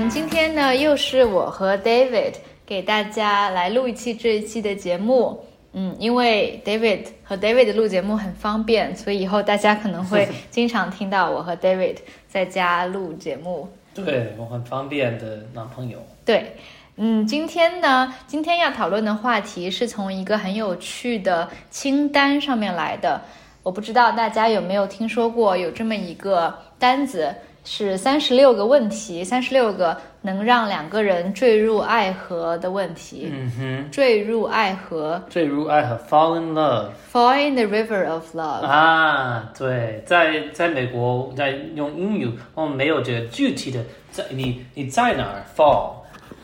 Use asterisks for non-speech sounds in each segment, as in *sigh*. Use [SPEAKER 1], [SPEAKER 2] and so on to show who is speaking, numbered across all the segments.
[SPEAKER 1] 嗯，今天呢又是我和 David 给大家来录一期这一期的节目。嗯，因为 David 和 David 录节目很方便，所以以后大家可能会 *laughs* 经常听到我和 David 在家录节目。
[SPEAKER 2] 对我很方便的男朋友。
[SPEAKER 1] 对，嗯，今天呢，今天要讨论的话题是从一个很有趣的清单上面来的。我不知道大家有没有听说过有这么一个单子，是三十六个问题，三十六个能让两个人坠入爱河的问题。
[SPEAKER 2] 嗯哼，
[SPEAKER 1] 坠入爱河
[SPEAKER 2] 坠入爱河，fall in
[SPEAKER 1] love，fall in the river of love。
[SPEAKER 2] 啊，对，在在美国，在用英语，我们没有这个具体的在你你在哪儿 fall，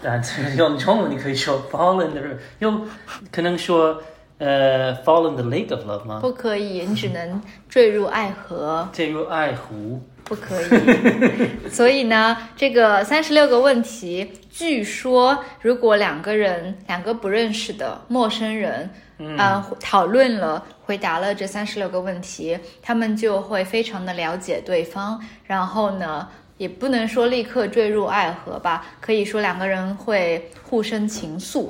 [SPEAKER 2] 但是 *laughs* 用中文你可以说 fall in the river，用可能说呃 fall in the lake of love 吗？
[SPEAKER 1] 不可以，你只能坠入爱河，
[SPEAKER 2] 坠入爱湖。
[SPEAKER 1] 不可以。*laughs* 所以呢，这个三十六个问题，据说如果两个人，两个不认识的陌生人，嗯、呃，讨论了，回答了这三十六个问题，他们就会非常的了解对方，然后呢。也不能说立刻坠入爱河吧，可以说两个人会互生情愫。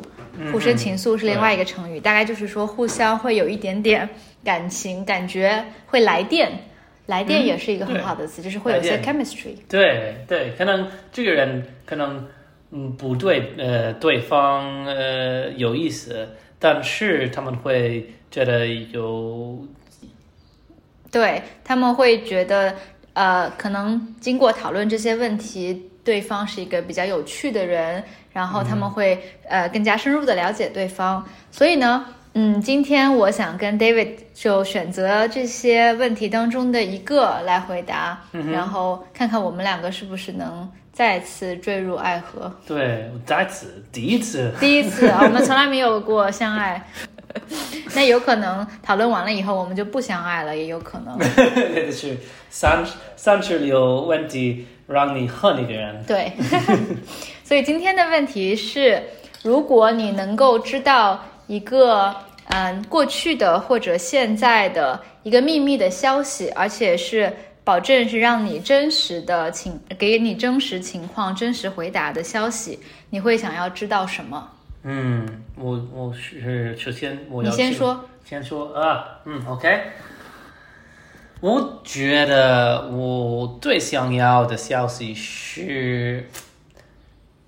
[SPEAKER 1] 互生情愫是另外一个成语，大概就是说互相会有一点点感情，感觉会来电。来电也是一个很好的词，就是会有一些 chemistry。
[SPEAKER 2] 对对，可能这个人可能嗯不对呃对方呃有意思，但是他们会觉得有
[SPEAKER 1] 对他们会觉得，呃，可能经过讨论这些问题，对方是一个比较有趣的人，然后他们会、呃更加深入的了解对方。所以呢，嗯，今天我想跟 David 就选择这些问题当中的一个来回答，然后看看我们两个是不是能再次坠入爱河。
[SPEAKER 2] 对再次第一次
[SPEAKER 1] 第一次啊，*laughs* 我们从来没有过相爱。那有可能讨论完了以后，我们就不相爱了，也有可能。
[SPEAKER 2] 是 *laughs* 三三十六问题让你恨一个人。
[SPEAKER 1] 对，*laughs* 所以今天的问题是：如果你能够知道一个嗯过去的或者现在的一个秘密的消息，而且是保证是让你真实的情给你真实情况、真实回答的消息，你会想要知道什么？
[SPEAKER 2] 嗯，我我是首先我要
[SPEAKER 1] 你先说，
[SPEAKER 2] 先说啊，嗯，OK。我觉得我最想要的消息是，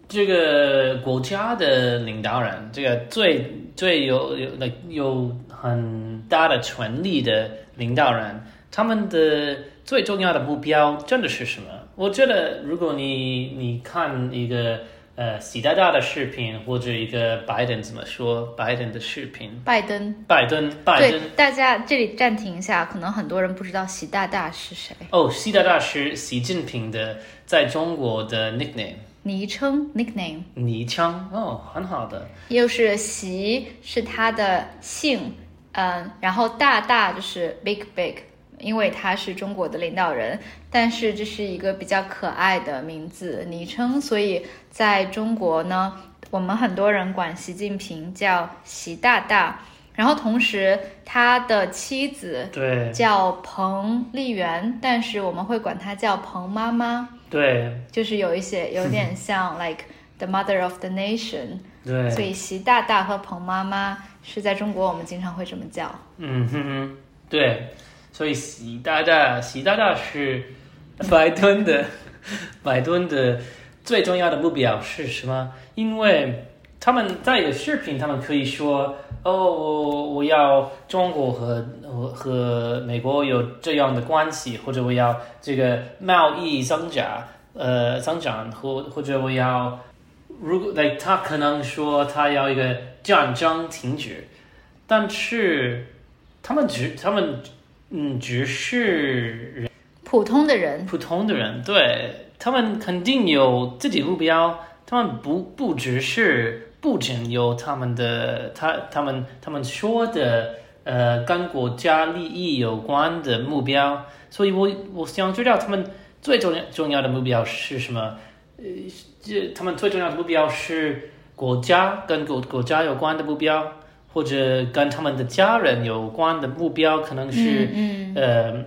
[SPEAKER 2] 这个国家的领导人，这个最最有有那有很大的权力的领导人，他们的最重要的目标真的是什么？我觉得，如果你你看一个呃习大大的视频，或者一个拜登怎么说拜登的视频，
[SPEAKER 1] 拜登。
[SPEAKER 2] 拜登拜
[SPEAKER 1] 对
[SPEAKER 2] 登。，
[SPEAKER 1] 大家这里暂停一下，可能很多人不知道习大大是谁，
[SPEAKER 2] 哦，习大大是习近平的在中国的 nickname
[SPEAKER 1] 昵称 nickname，
[SPEAKER 2] 昵称哦，很好的。
[SPEAKER 1] 又是习是他的姓，嗯，然后大大就是 big big，因为他是中国的领导人，但是这是一个比较可爱的名字昵称，所以在中国呢，我们很多人管习近平叫习大大，然后同时他的妻子
[SPEAKER 2] 对。
[SPEAKER 1] 叫彭丽媛，但是我们会管她叫彭妈妈，
[SPEAKER 2] 对。
[SPEAKER 1] 就是有一些 *laughs* 有点像 like the mother of the nation，
[SPEAKER 2] 对。
[SPEAKER 1] 所，以习大大和彭妈妈是在中国我们经常会这么叫。
[SPEAKER 2] 嗯哼哼，对，所以习大大习大大是 *laughs* 拜登的 *laughs* 拜登的最重要的目标是什么？因为他们在一个视频，他们可以说哦，我我要中国和和和美国有这样的关系，或者我要这个贸易增长，呃，增长，或或者我要，如果 like 他可能说他要一个战争停止，但是他们只他们嗯只是
[SPEAKER 1] 普通的人，
[SPEAKER 2] 普通的人，对。他们肯定有自己目标，他们不不只是不仅有他们的他他们他们说的呃跟国家利益有关的目标，所以我我想知道他们最重要重要的目标是什么？呃，这他们最重要的目标是国家跟国国家有关的目标，或者跟他们的家人有关的目标，可能是、
[SPEAKER 1] 嗯
[SPEAKER 2] 呃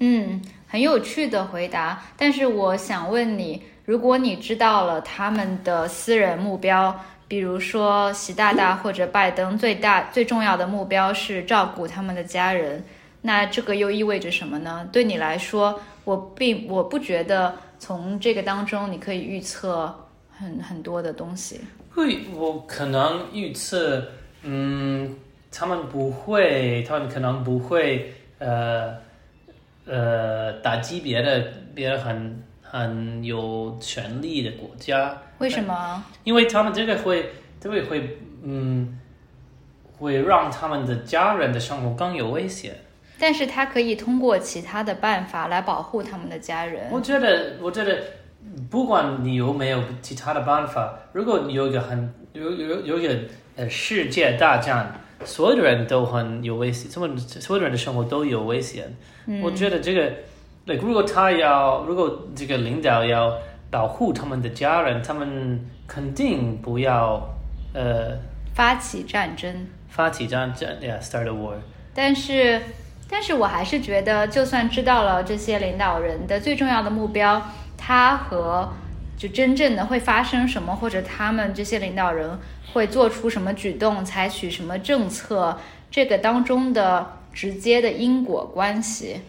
[SPEAKER 1] 嗯，很有趣的回答。但是我想问你，如果你知道了他们的私人目标，比如说习大大或者拜登最大最重要的目标是照顾他们的家人，那这个又意味着什么呢？对你来说，我并我不觉得从这个当中你可以预测很很多的东西。
[SPEAKER 2] 会，我可能预测，嗯，他们不会，他们可能不会，呃，呃，打击别的别的很很有权力的国家。
[SPEAKER 1] 为什么？
[SPEAKER 2] 因为他们这个会，这个会，嗯，会让他们的家人的生活更有危险。
[SPEAKER 1] 但是他可以通过其他的办法来保护他们的家人。
[SPEAKER 2] 我觉得，我觉得。不管你有没有其他的办法，如果你有一个很有有有一个呃世界大战，所有的人都很有危险，所有所有的人的生活都有危险。我觉得这个，如果他要，如果这个领导要保护他们的家人，他们肯定不要呃
[SPEAKER 1] 发起战争，
[SPEAKER 2] 发起战争，Yeah，start a war。
[SPEAKER 1] 但是，但是我还是觉得，就算知道了这些领导人的最重要的目标。他和就真正的会发生什么，或者他们这些领导人会做出什么举动，采取什么政策，这个当中的直接的因果关系，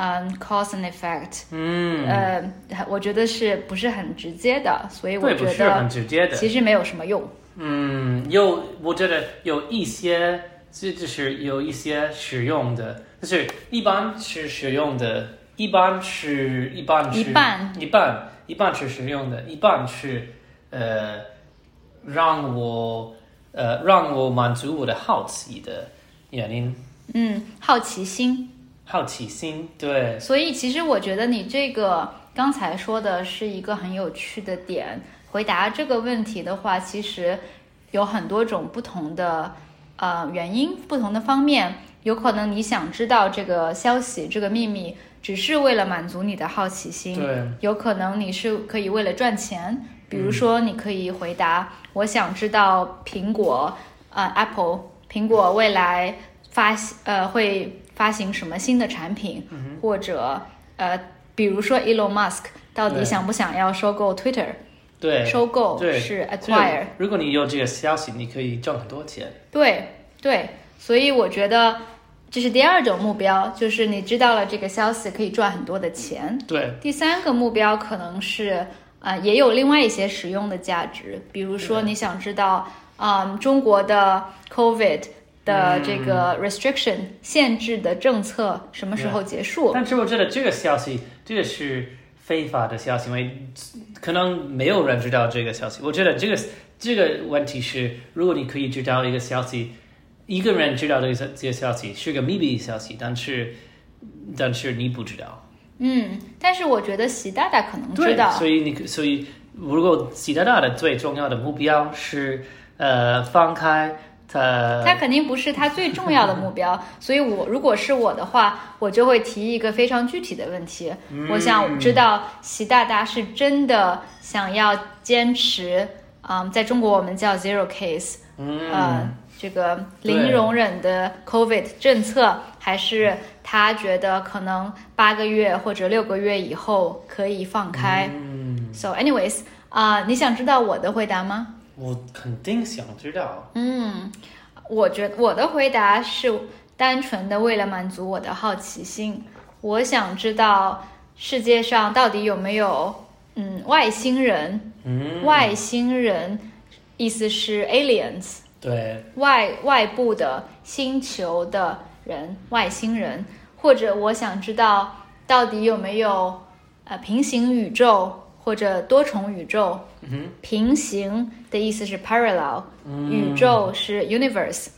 [SPEAKER 1] 嗯，cause and effect，
[SPEAKER 2] 嗯，
[SPEAKER 1] 呃，我觉得是不是很直接的？所以我觉
[SPEAKER 2] 得很直接的，
[SPEAKER 1] 其实没有什么用。
[SPEAKER 2] 嗯，有，我觉得有一些，这就是有一些使用的，就是一般是使用的。一般是一般是
[SPEAKER 1] 一半
[SPEAKER 2] 一半一半是使用的，一半是呃让我呃让我满足我的好奇的原因。
[SPEAKER 1] 嗯，好奇心。
[SPEAKER 2] 好奇心，对。
[SPEAKER 1] 所以其实我觉得你这个刚才说的是一个很有趣的点。回答这个问题的话，其实有很多种不同的呃原因，不同的方面。有可能你想知道这个消息，这个秘密。只是为了满足你的好奇心，
[SPEAKER 2] 对，
[SPEAKER 1] 有可能你是可以为了赚钱，比如说你可以回答，我想知道苹果，呃，Apple，苹果未来发呃会发行什么新的产品，或者呃，比如说 Elon Musk 到底想不想要收购 Twitter？
[SPEAKER 2] 对，
[SPEAKER 1] 收购是 acquire。
[SPEAKER 2] 如果你有这个消息，你可以挣很多钱。
[SPEAKER 1] 对对，所以我觉得。这是第二种目标，就是你知道了这个消息可以赚很多的钱。
[SPEAKER 2] 对。
[SPEAKER 1] 第三个目标可能是，啊，也有另外一些实用的价值，比如说你想知道，啊，中国的 COVID 的这个 restriction 限制的政策什么时候结束？
[SPEAKER 2] 但是我觉得这个消息，这个是非法的消息，因为可能没有人知道这个消息。我觉得这个这个问题是，如果你可以知道一个消息。一个人知道这个这个消息是个秘密消息，但是但是你不知道。
[SPEAKER 1] 嗯，但是我觉得习大大可能知道。
[SPEAKER 2] 所以你所以如果习大大的最重要的目标是呃放开他，
[SPEAKER 1] 他肯定不是他最重要的目标。*laughs* 所以我如果是我的话，我就会提一个非常具体的问题。我想知道习大大是真的想要坚持，嗯，在中国我们叫 zero case，
[SPEAKER 2] 嗯。
[SPEAKER 1] 这个零容忍的 COVID 政策，还是他觉得可能八个月或者六个月以后可以放开。So, anyways，啊，你想知道我的回答吗？
[SPEAKER 2] 我肯定想知道。
[SPEAKER 1] 嗯，我觉我的回答是单纯的为了满足我的好奇心。我想知道世界上到底有没有嗯外星人？
[SPEAKER 2] 嗯，
[SPEAKER 1] 外星人意思是 aliens。
[SPEAKER 2] 对
[SPEAKER 1] 外外部的星球的人，外星人，或者我想知道到底有没有呃平行宇宙或者多重宇宙。平行的意思是 parallel，宇宙是 universe，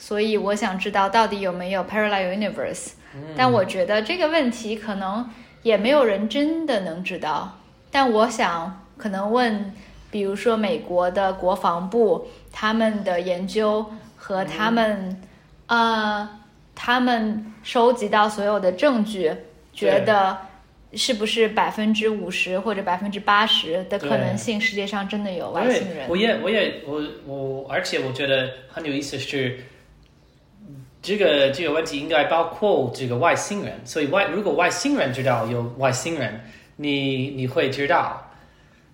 [SPEAKER 1] 所以我想知道到底有没有 parallel universe。但我觉得这个问题可能也没有人真的能知道。但我想可能问，比如说美国的国防部。他们的研究和他们，呃，他们收集到所有的证据，觉得是不是百分之五十或者百分之八十的可能性，世界上真的有外星人？
[SPEAKER 2] 我也，我也，我我，而且我觉得很有意思是，这个这个问题应该包括这个外星人。所以外如果外星人知道有外星人，你你会知道。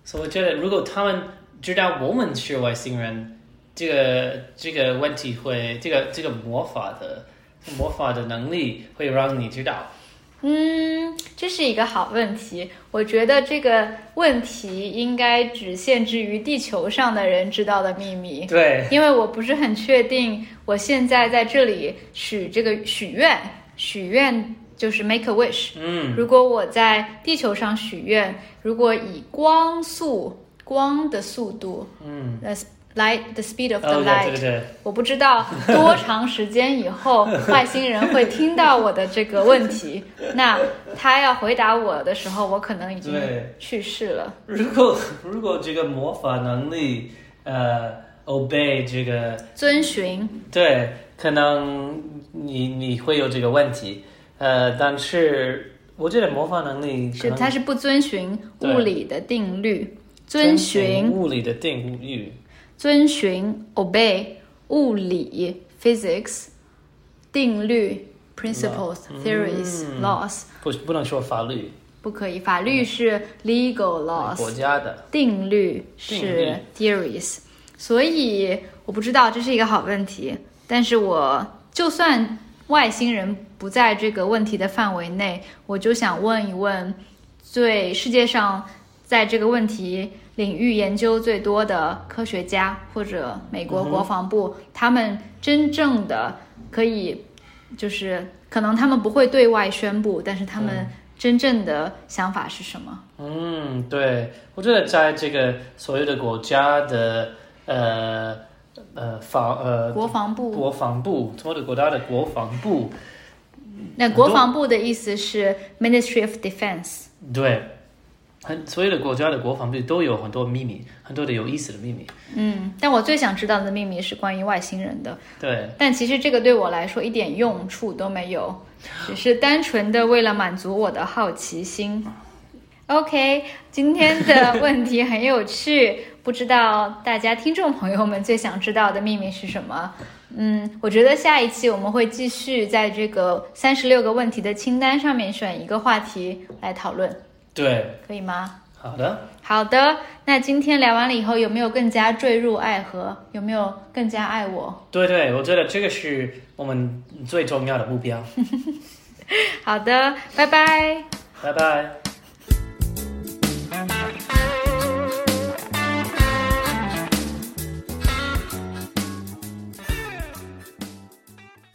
[SPEAKER 2] 所以我觉得，如果他们知道我们是外星人，这个这个问题会，这个这个魔法的魔法的能力会让你知道。
[SPEAKER 1] 嗯，这是一个好问题。我觉得这个问题应该只限制于地球上的人知道的秘密。
[SPEAKER 2] 对，
[SPEAKER 1] 因为我不是很确定，我现在在这里许这个许愿，许愿就是 make a wish。
[SPEAKER 2] 嗯，
[SPEAKER 1] 如果我在地球上许愿，如果以光速光的速度，
[SPEAKER 2] 嗯，
[SPEAKER 1] 呃，light the speed of，light，、
[SPEAKER 2] 对对对，
[SPEAKER 1] 我不知道多长时间以后外星人会听到我的这个问题。*laughs* 那他要回答我的时候，我可能已经去世了。
[SPEAKER 2] 如果如果这个魔法能力，呃，obey 这个，
[SPEAKER 1] 遵循，
[SPEAKER 2] 对，可能你你会有这个问题，呃，但是我觉得魔法能力
[SPEAKER 1] 是它是不遵循物理的定律，
[SPEAKER 2] 遵
[SPEAKER 1] 遵循
[SPEAKER 2] 物理的定律，
[SPEAKER 1] 遵循 obey 物理 physics 定律 principles
[SPEAKER 2] 嗯。
[SPEAKER 1] theories laws
[SPEAKER 2] 不不能说法律，
[SPEAKER 1] 不可以，法律是 legal laws，国
[SPEAKER 2] 家的，
[SPEAKER 1] 定律。是 theories，所以我不知道这是一个好问题，但是我就算外星人不在这个问题的范围内，我就想问一问，最世界上在这个问题领域研究最多的科学家或者美国国防部，他们真正的可以，就是可能他们不会对外宣布，但是他们真正的想法是什么？
[SPEAKER 2] 嗯，对，我觉得在这个所有的国家的呃呃防呃
[SPEAKER 1] 国防部
[SPEAKER 2] 国防部，所有的国家的国防部，
[SPEAKER 1] 那国防部的意思是 Ministry of Defense。
[SPEAKER 2] 对，很所有的国家的国防部都有很多秘密，很多的有意思的秘密。
[SPEAKER 1] 嗯，但我最想知道的秘密是关于外星人的，
[SPEAKER 2] 对，
[SPEAKER 1] 但其实这个对我来说一点用处都没有，只是单纯的为了满足我的好奇心。OK，今天的问题很有趣，不知道大家听众朋友们最想知道的秘密是什么？嗯，我觉得下一期我们会继续在这个三十六个问题的清单上面选一个话题来讨论，
[SPEAKER 2] 对，
[SPEAKER 1] 可以吗？
[SPEAKER 2] 好的，
[SPEAKER 1] 好的，那今天聊完了以后，有没有更加坠入爱河？有没有更加爱我？
[SPEAKER 2] 对对，我觉得这个是我们最重要的目标。*laughs*
[SPEAKER 1] 好的，拜拜。
[SPEAKER 2] 拜拜。